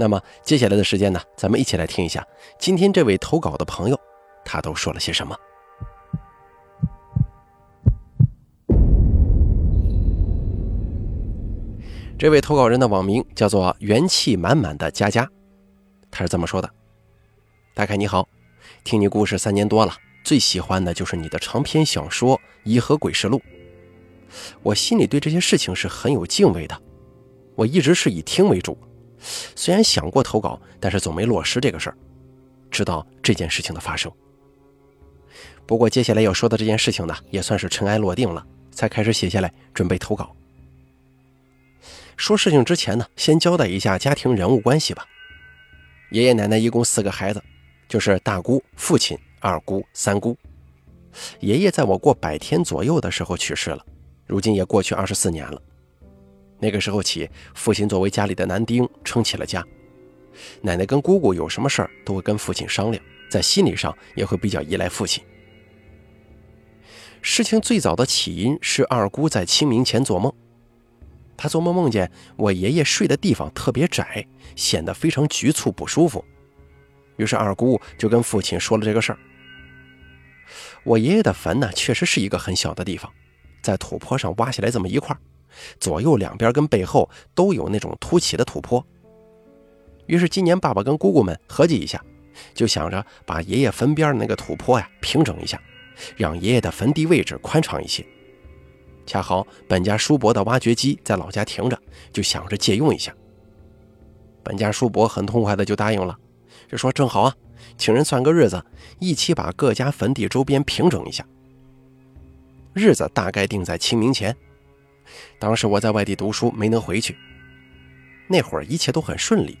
那么接下来的时间呢，咱们一起来听一下今天这位投稿的朋友，他都说了些什么。这位投稿人的网名叫做元气满满的佳佳，他是这么说的：“大凯你好，听你故事三年多了，最喜欢的就是你的长篇小说《颐和鬼事录》。我心里对这些事情是很有敬畏的，我一直是以听为主。”虽然想过投稿，但是总没落实这个事儿。直到这件事情的发生，不过接下来要说的这件事情呢，也算是尘埃落定了，才开始写下来准备投稿。说事情之前呢，先交代一下家庭人物关系吧。爷爷奶奶一共四个孩子，就是大姑、父亲、二姑、三姑。爷爷在我过百天左右的时候去世了，如今也过去二十四年了。那个时候起，父亲作为家里的男丁撑起了家。奶奶跟姑姑有什么事儿都会跟父亲商量，在心理上也会比较依赖父亲。事情最早的起因是二姑在清明前做梦，她做梦梦见我爷爷睡的地方特别窄，显得非常局促不舒服。于是二姑就跟父亲说了这个事儿。我爷爷的坟呢，确实是一个很小的地方，在土坡上挖下来这么一块。左右两边跟背后都有那种凸起的土坡。于是今年爸爸跟姑姑们合计一下，就想着把爷爷坟边那个土坡呀平整一下，让爷爷的坟地位置宽敞一些。恰好本家叔伯的挖掘机在老家停着，就想着借用一下。本家叔伯很痛快的就答应了，就说正好啊，请人算个日子，一起把各家坟地周边平整一下。日子大概定在清明前。当时我在外地读书，没能回去。那会儿一切都很顺利，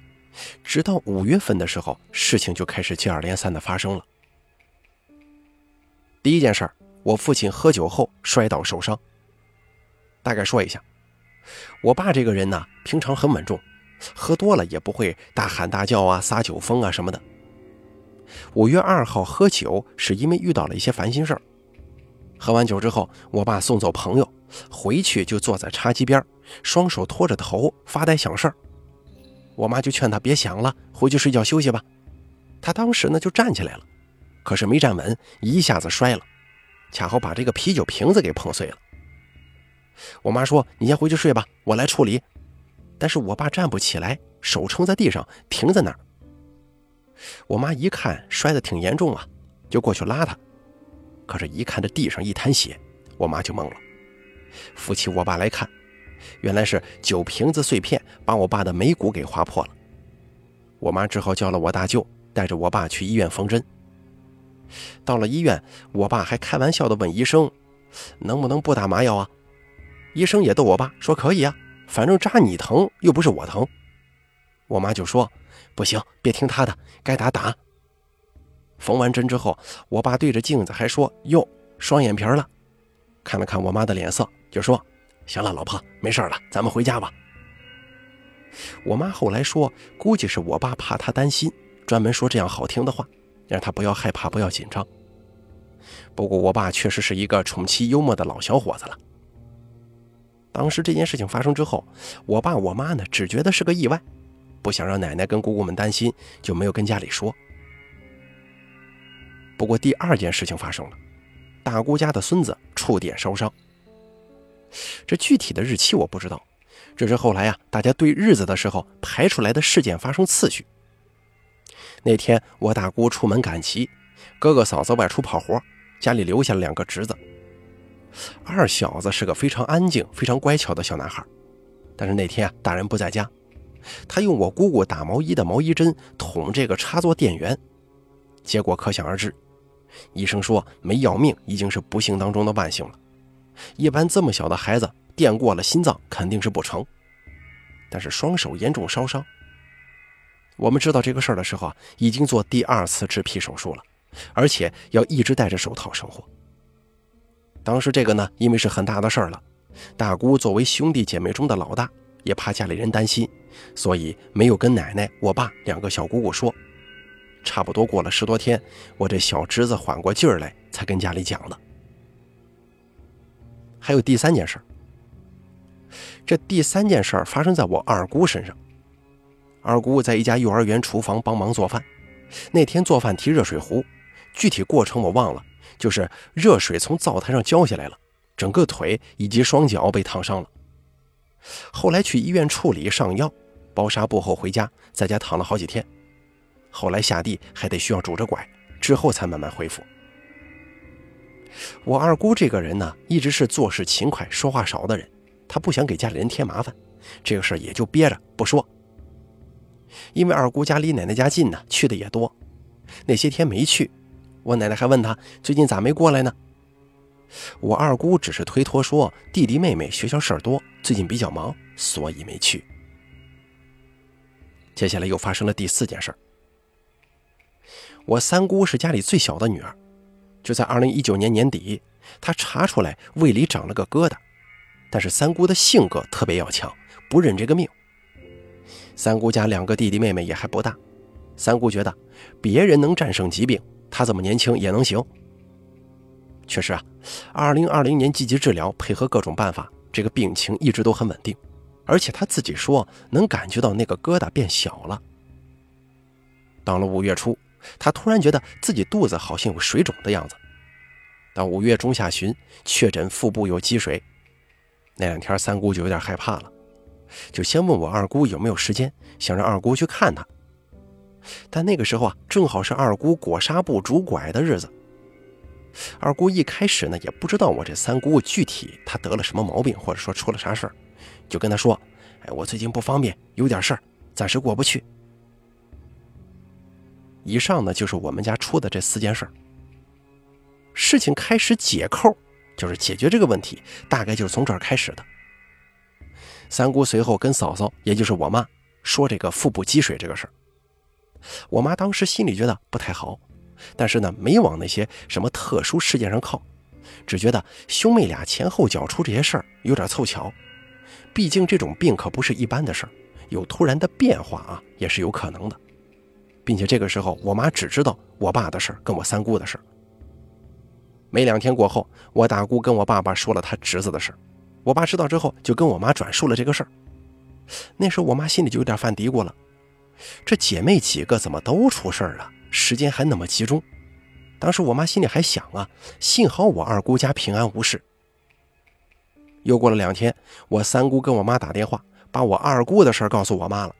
直到五月份的时候，事情就开始接二连三的发生了。第一件事儿，我父亲喝酒后摔倒受伤。大概说一下，我爸这个人呢，平常很稳重，喝多了也不会大喊大叫啊、撒酒疯啊什么的。五月二号喝酒是因为遇到了一些烦心事儿。喝完酒之后，我爸送走朋友。回去就坐在茶几边，双手托着头发呆想事儿。我妈就劝他别想了，回去睡觉休息吧。他当时呢就站起来了，可是没站稳，一下子摔了，恰好把这个啤酒瓶子给碰碎了。我妈说：“你先回去睡吧，我来处理。”但是我爸站不起来，手撑在地上停在那儿。我妈一看摔得挺严重啊，就过去拉他，可是，一看这地上一滩血，我妈就懵了。扶起我爸来看，原来是酒瓶子碎片把我爸的眉骨给划破了。我妈只好叫了我大舅，带着我爸去医院缝针。到了医院，我爸还开玩笑地问医生：“能不能不打麻药啊？”医生也逗我爸说：“可以啊，反正扎你疼，又不是我疼。”我妈就说：“不行，别听他的，该打打。”缝完针之后，我爸对着镜子还说：“哟，双眼皮了。”看了看我妈的脸色。就说：“行了，老婆，没事了，咱们回家吧。”我妈后来说，估计是我爸怕她担心，专门说这样好听的话，让她不要害怕，不要紧张。不过我爸确实是一个宠妻幽默的老小伙子了。当时这件事情发生之后，我爸我妈呢只觉得是个意外，不想让奶奶跟姑姑们担心，就没有跟家里说。不过第二件事情发生了，大姑家的孙子触电烧伤。这具体的日期我不知道，这是后来呀，大家对日子的时候排出来的事件发生次序。那天我大姑出门赶集，哥哥嫂子外出跑活，家里留下了两个侄子。二小子是个非常安静、非常乖巧的小男孩，但是那天啊，大人不在家，他用我姑姑打毛衣的毛衣针捅这个插座电源，结果可想而知。医生说没要命，已经是不幸当中的万幸了。一般这么小的孩子电过了心脏肯定是不成，但是双手严重烧伤。我们知道这个事儿的时候，已经做第二次植皮手术了，而且要一直戴着手套生活。当时这个呢，因为是很大的事儿了，大姑作为兄弟姐妹中的老大，也怕家里人担心，所以没有跟奶奶、我爸两个小姑姑说。差不多过了十多天，我这小侄子缓过劲儿来，才跟家里讲的。还有第三件事这第三件事发生在我二姑身上。二姑在一家幼儿园厨房帮忙做饭，那天做饭提热水壶，具体过程我忘了，就是热水从灶台上浇下来了，整个腿以及双脚被烫伤了。后来去医院处理上药，包纱布后回家，在家躺了好几天。后来下地还得需要拄着拐，之后才慢慢恢复。我二姑这个人呢，一直是做事勤快、说话少的人，她不想给家里人添麻烦，这个事儿也就憋着不说。因为二姑家离奶奶家近呢，去的也多。那些天没去，我奶奶还问她最近咋没过来呢？我二姑只是推脱说弟弟妹妹学校事儿多，最近比较忙，所以没去。接下来又发生了第四件事儿。我三姑是家里最小的女儿，就在二零一九年年底，她查出来胃里长了个疙瘩。但是三姑的性格特别要强，不认这个命。三姑家两个弟弟妹妹也还不大，三姑觉得别人能战胜疾病，她这么年轻也能行。确实啊，二零二零年积极治疗，配合各种办法，这个病情一直都很稳定，而且她自己说能感觉到那个疙瘩变小了。到了五月初。他突然觉得自己肚子好像有水肿的样子。到五月中下旬，确诊腹部有积水。那两天，三姑就有点害怕了，就先问我二姑有没有时间，想让二姑去看他。但那个时候啊，正好是二姑裹纱布拄拐的日子。二姑一开始呢，也不知道我这三姑具体她得了什么毛病，或者说出了啥事儿，就跟她说：“哎，我最近不方便，有点事儿，暂时过不去。”以上呢，就是我们家出的这四件事儿。事情开始解扣，就是解决这个问题，大概就是从这儿开始的。三姑随后跟嫂嫂，也就是我妈，说这个腹部积水这个事儿。我妈当时心里觉得不太好，但是呢，没往那些什么特殊事件上靠，只觉得兄妹俩前后脚出这些事儿有点凑巧。毕竟这种病可不是一般的事儿，有突然的变化啊，也是有可能的。并且这个时候，我妈只知道我爸的事儿，跟我三姑的事儿。没两天过后，我大姑跟我爸爸说了他侄子的事儿，我爸知道之后，就跟我妈转述了这个事儿。那时候我妈心里就有点犯嘀咕了：这姐妹几个怎么都出事儿了？时间还那么集中。当时我妈心里还想啊，幸好我二姑家平安无事。又过了两天，我三姑跟我妈打电话，把我二姑的事儿告诉我妈了。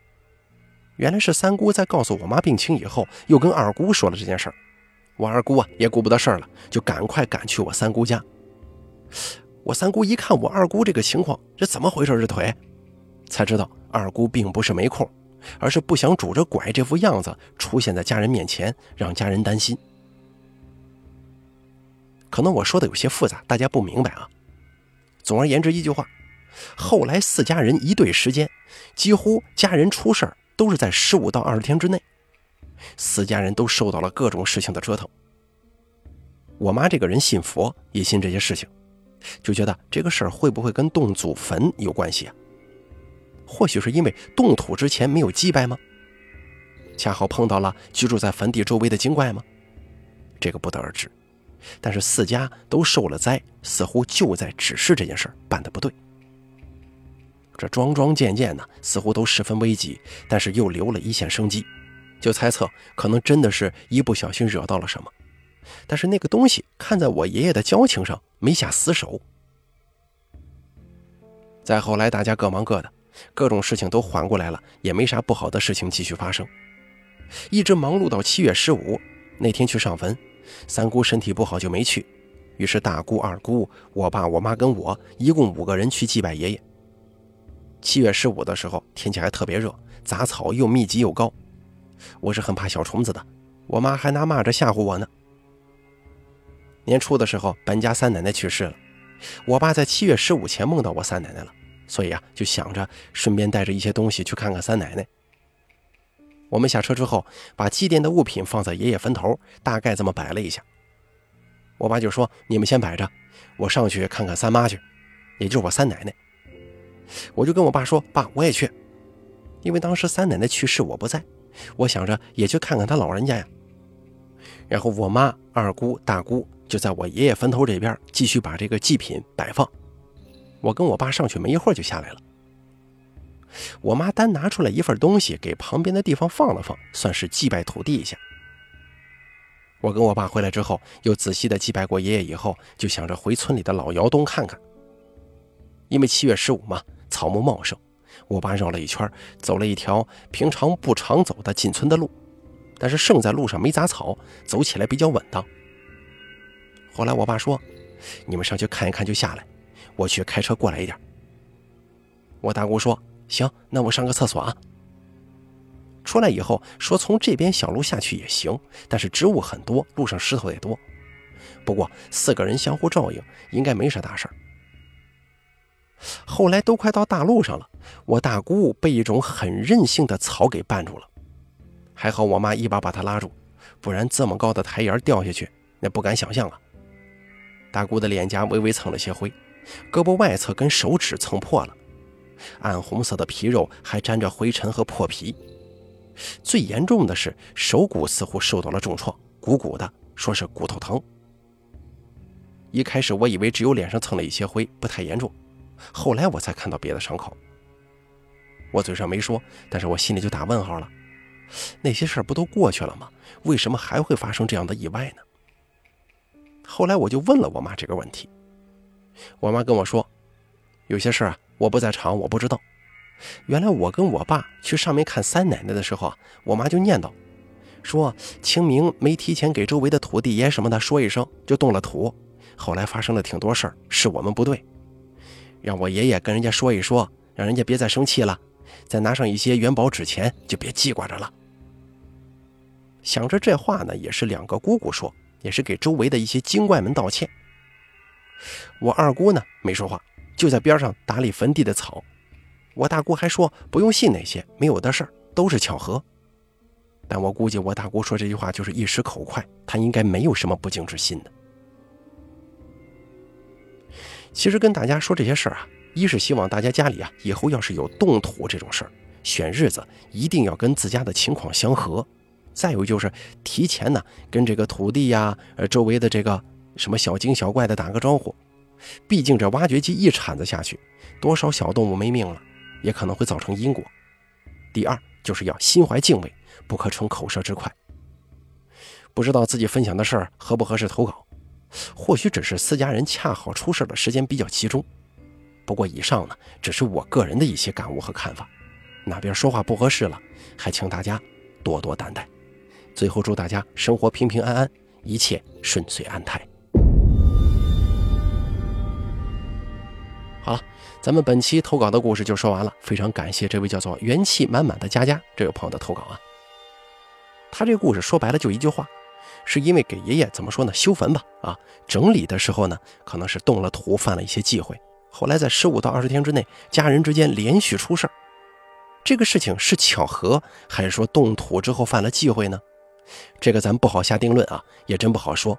原来是三姑在告诉我妈病情以后，又跟二姑说了这件事儿。我二姑啊也顾不得事儿了，就赶快赶去我三姑家。我三姑一看我二姑这个情况，这怎么回事？这腿，才知道二姑并不是没空，而是不想拄着拐这副样子出现在家人面前，让家人担心。可能我说的有些复杂，大家不明白啊。总而言之，一句话，后来四家人一对时间，几乎家人出事儿。都是在十五到二十天之内，四家人都受到了各种事情的折腾。我妈这个人信佛，也信这些事情，就觉得这个事儿会不会跟动祖坟有关系啊？或许是因为动土之前没有祭拜吗？恰好碰到了居住在坟地周围的精怪吗？这个不得而知。但是四家都受了灾，似乎就在指示这件事儿办的不对。这桩桩件件呢，似乎都十分危急，但是又留了一线生机，就猜测可能真的是一不小心惹到了什么。但是那个东西看在我爷爷的交情上，没下死手。再后来，大家各忙各的，各种事情都缓过来了，也没啥不好的事情继续发生，一直忙碌到七月十五那天去上坟，三姑身体不好就没去，于是大姑、二姑、我爸、我妈跟我一共五个人去祭拜爷爷。七月十五的时候，天气还特别热，杂草又密集又高，我是很怕小虫子的。我妈还拿蚂蚱吓唬我呢。年初的时候，本家三奶奶去世了，我爸在七月十五前梦到我三奶奶了，所以啊，就想着顺便带着一些东西去看看三奶奶。我们下车之后，把祭奠的物品放在爷爷坟头，大概这么摆了一下。我爸就说：“你们先摆着，我上去看看三妈去，也就是我三奶奶。”我就跟我爸说：“爸，我也去，因为当时三奶奶去世，我不在，我想着也去看看她老人家呀。”然后我妈、二姑、大姑就在我爷爷坟头这边继续把这个祭品摆放。我跟我爸上去没一会儿就下来了。我妈单拿出来一份东西给旁边的地方放了放，算是祭拜土地一下。我跟我爸回来之后，又仔细的祭拜过爷爷以后，就想着回村里的老窑洞看看。因为七月十五嘛，草木茂盛，我爸绕了一圈，走了一条平常不常走的进村的路，但是胜在路上没杂草，走起来比较稳当。后来我爸说：“你们上去看一看就下来，我去开车过来一点。”我大姑说：“行，那我上个厕所啊。”出来以后说从这边小路下去也行，但是植物很多，路上石头也多。不过四个人相互照应，应该没啥大事儿。后来都快到大路上了，我大姑被一种很任性的草给绊住了，还好我妈一把把她拉住，不然这么高的台沿掉下去，那不敢想象啊。大姑的脸颊微微蹭了些灰，胳膊外侧跟手指蹭破了，暗红色的皮肉还沾着灰尘和破皮。最严重的是手骨似乎受到了重创，鼓鼓的，说是骨头疼。一开始我以为只有脸上蹭了一些灰，不太严重，后来我才看到别的伤口。我嘴上没说，但是我心里就打问号了。那些事儿不都过去了吗？为什么还会发生这样的意外呢？后来我就问了我妈这个问题，我妈跟我说，有些事儿啊，我不在场，我不知道。原来我跟我爸去上面看三奶奶的时候啊，我妈就念叨，说清明没提前给周围的土地爷什么的说一声，就动了土。后来发生了挺多事儿，是我们不对，让我爷爷跟人家说一说，让人家别再生气了，再拿上一些元宝纸钱，就别记挂着了。想着这话呢，也是两个姑姑说，也是给周围的一些精怪们道歉。我二姑呢没说话，就在边上打理坟地的草。我大姑还说不用信那些没有的事儿，都是巧合。但我估计我大姑说这句话就是一时口快，她应该没有什么不敬之心的。其实跟大家说这些事儿啊，一是希望大家家里啊以后要是有动土这种事儿，选日子一定要跟自家的情况相合；再有就是提前呢跟这个土地呀、呃周围的这个什么小精小怪的打个招呼。毕竟这挖掘机一铲子下去，多少小动物没命了。也可能会造成因果。第二，就是要心怀敬畏，不可逞口舌之快。不知道自己分享的事儿合不合适投稿，或许只是私家人恰好出事的时间比较集中。不过以上呢，只是我个人的一些感悟和看法。哪边说话不合适了，还请大家多多担待。最后祝大家生活平平安安，一切顺遂安泰。好了。咱们本期投稿的故事就说完了，非常感谢这位叫做元气满满的佳佳这位朋友的投稿啊。他这故事说白了就一句话，是因为给爷爷怎么说呢修坟吧啊，整理的时候呢可能是动了土，犯了一些忌讳，后来在十五到二十天之内，家人之间连续出事儿。这个事情是巧合，还是说动土之后犯了忌讳呢？这个咱不好下定论啊，也真不好说。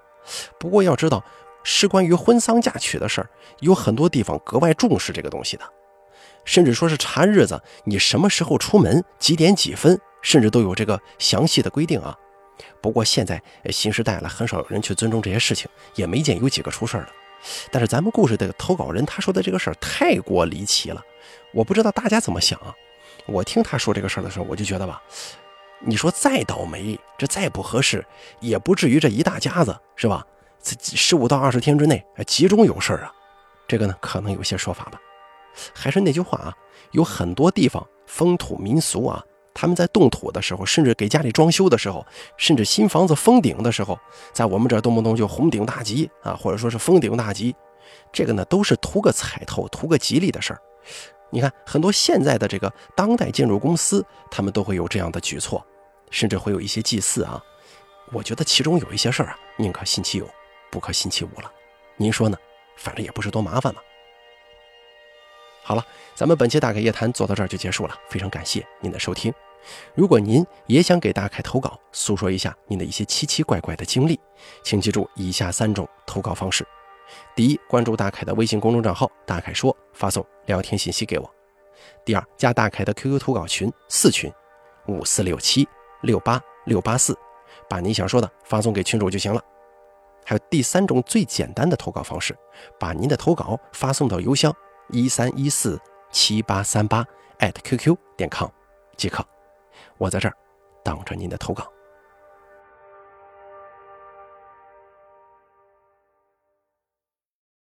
不过要知道。是关于婚丧嫁娶的事儿，有很多地方格外重视这个东西的，甚至说是查日子，你什么时候出门，几点几分，甚至都有这个详细的规定啊。不过现在新时代了，很少有人去尊重这些事情，也没见有几个出事儿的。但是咱们故事的投稿人他说的这个事儿太过离奇了，我不知道大家怎么想啊。我听他说这个事儿的时候，我就觉得吧，你说再倒霉，这再不合适，也不至于这一大家子是吧？这十五到二十天之内，集中有事儿啊，这个呢可能有些说法吧。还是那句话啊，有很多地方风土民俗啊，他们在动土的时候，甚至给家里装修的时候，甚至新房子封顶的时候，在我们这动不动就红顶大吉啊，或者说是封顶大吉，这个呢都是图个彩头、图个吉利的事儿。你看，很多现在的这个当代建筑公司，他们都会有这样的举措，甚至会有一些祭祀啊。我觉得其中有一些事儿啊，宁可信其有。不可信其无了，您说呢？反正也不是多麻烦嘛。好了，咱们本期大凯夜谈做到这儿就结束了，非常感谢您的收听，如果您也想给大凯投稿，诉说一下您的一些奇奇怪怪的经历，请记住以下三种投稿方式：第一，关注大凯的微信公众账号“大凯说”，发送聊天信息给我；第二，加大凯的 QQ 投稿群四群五四六七六八六八四，把你想说的发送给群主就行了。还有第三种最简单的投稿方式，把您的投稿发送到邮箱一三一四七八三八 @QQ 点 com 即可。我在这儿等着您的投稿。